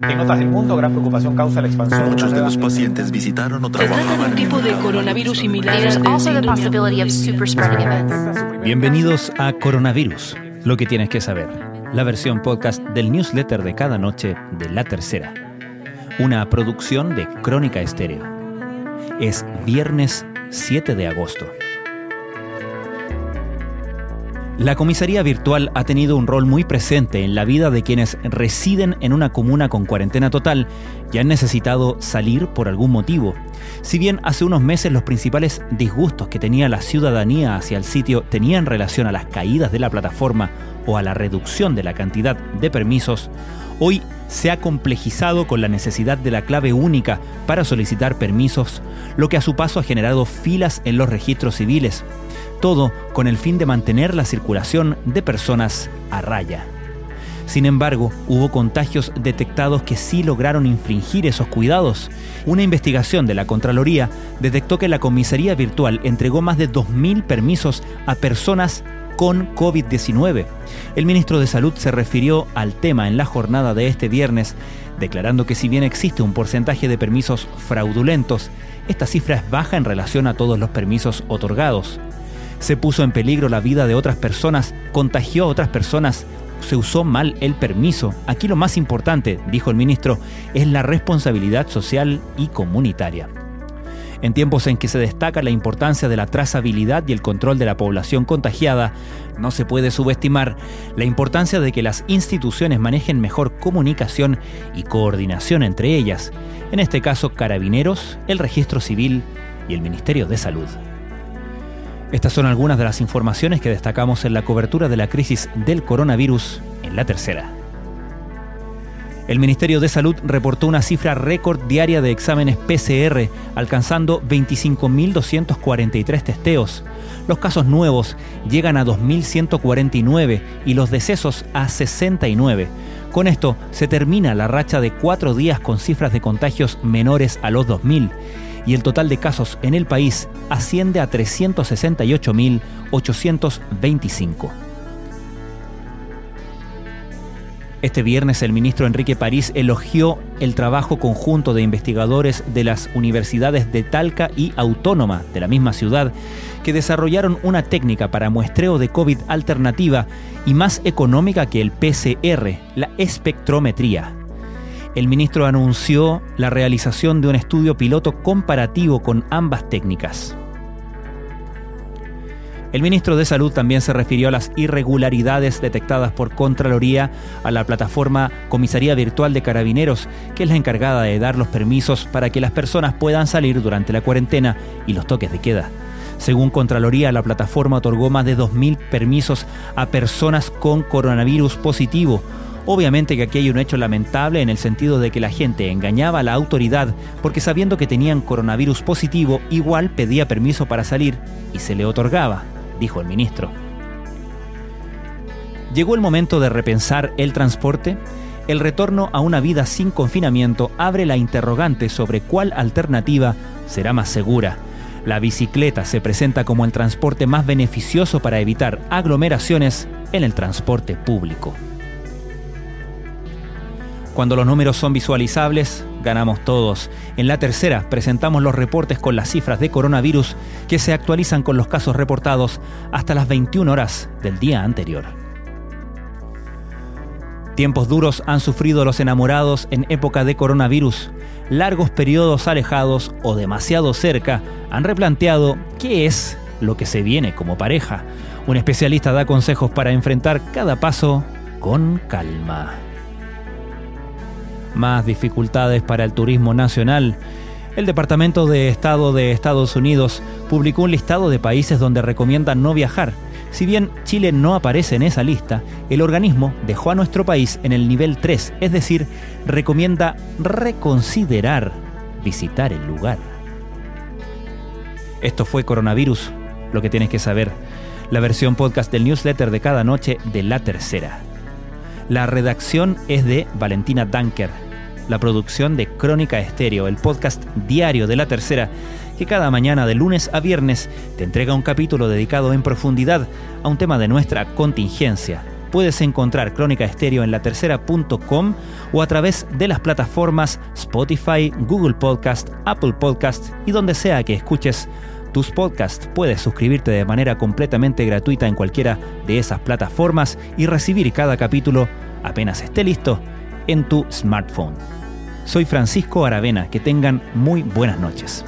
En otras del mundo, gran preocupación causa la expansión. Muchos de los pacientes visitaron o Se trata de trabajaban un tipo de coronavirus similar events. Bienvenidos a Coronavirus, lo que tienes que saber, la versión podcast del newsletter de cada noche de La Tercera, una producción de Crónica Estéreo. Es viernes 7 de agosto. La comisaría virtual ha tenido un rol muy presente en la vida de quienes residen en una comuna con cuarentena total y han necesitado salir por algún motivo. Si bien hace unos meses los principales disgustos que tenía la ciudadanía hacia el sitio tenían relación a las caídas de la plataforma o a la reducción de la cantidad de permisos, hoy se ha complejizado con la necesidad de la clave única para solicitar permisos, lo que a su paso ha generado filas en los registros civiles todo con el fin de mantener la circulación de personas a raya. Sin embargo, hubo contagios detectados que sí lograron infringir esos cuidados. Una investigación de la Contraloría detectó que la comisaría virtual entregó más de 2.000 permisos a personas con COVID-19. El ministro de Salud se refirió al tema en la jornada de este viernes, declarando que si bien existe un porcentaje de permisos fraudulentos, esta cifra es baja en relación a todos los permisos otorgados se puso en peligro la vida de otras personas, contagió a otras personas, se usó mal el permiso. Aquí lo más importante, dijo el ministro, es la responsabilidad social y comunitaria. En tiempos en que se destaca la importancia de la trazabilidad y el control de la población contagiada, no se puede subestimar la importancia de que las instituciones manejen mejor comunicación y coordinación entre ellas, en este caso Carabineros, el Registro Civil y el Ministerio de Salud. Estas son algunas de las informaciones que destacamos en la cobertura de la crisis del coronavirus en la tercera. El Ministerio de Salud reportó una cifra récord diaria de exámenes PCR, alcanzando 25.243 testeos. Los casos nuevos llegan a 2.149 y los decesos a 69. Con esto se termina la racha de cuatro días con cifras de contagios menores a los 2.000 y el total de casos en el país asciende a 368.825. Este viernes el ministro Enrique París elogió el trabajo conjunto de investigadores de las universidades de Talca y Autónoma de la misma ciudad que desarrollaron una técnica para muestreo de COVID alternativa y más económica que el PCR, la espectrometría el ministro anunció la realización de un estudio piloto comparativo con ambas técnicas. El ministro de Salud también se refirió a las irregularidades detectadas por Contraloría a la plataforma Comisaría Virtual de Carabineros, que es la encargada de dar los permisos para que las personas puedan salir durante la cuarentena y los toques de queda. Según Contraloría, la plataforma otorgó más de 2.000 permisos a personas con coronavirus positivo, Obviamente que aquí hay un hecho lamentable en el sentido de que la gente engañaba a la autoridad porque sabiendo que tenían coronavirus positivo, igual pedía permiso para salir y se le otorgaba, dijo el ministro. ¿Llegó el momento de repensar el transporte? El retorno a una vida sin confinamiento abre la interrogante sobre cuál alternativa será más segura. La bicicleta se presenta como el transporte más beneficioso para evitar aglomeraciones en el transporte público. Cuando los números son visualizables, ganamos todos. En la tercera presentamos los reportes con las cifras de coronavirus que se actualizan con los casos reportados hasta las 21 horas del día anterior. Tiempos duros han sufrido los enamorados en época de coronavirus. Largos periodos alejados o demasiado cerca han replanteado qué es lo que se viene como pareja. Un especialista da consejos para enfrentar cada paso con calma más dificultades para el turismo nacional. El Departamento de Estado de Estados Unidos publicó un listado de países donde recomienda no viajar. Si bien Chile no aparece en esa lista, el organismo dejó a nuestro país en el nivel 3, es decir, recomienda reconsiderar visitar el lugar. Esto fue Coronavirus, lo que tienes que saber, la versión podcast del newsletter de cada noche de La Tercera. La redacción es de Valentina Danker, la producción de Crónica Estéreo, el podcast diario de La Tercera, que cada mañana de lunes a viernes te entrega un capítulo dedicado en profundidad a un tema de nuestra contingencia, puedes encontrar Crónica Estéreo en latercera.com o a través de las plataformas Spotify, Google Podcast, Apple Podcast y donde sea que escuches tus podcasts. Puedes suscribirte de manera completamente gratuita en cualquiera de esas plataformas y recibir cada capítulo apenas esté listo en tu smartphone. Soy Francisco Aravena, que tengan muy buenas noches.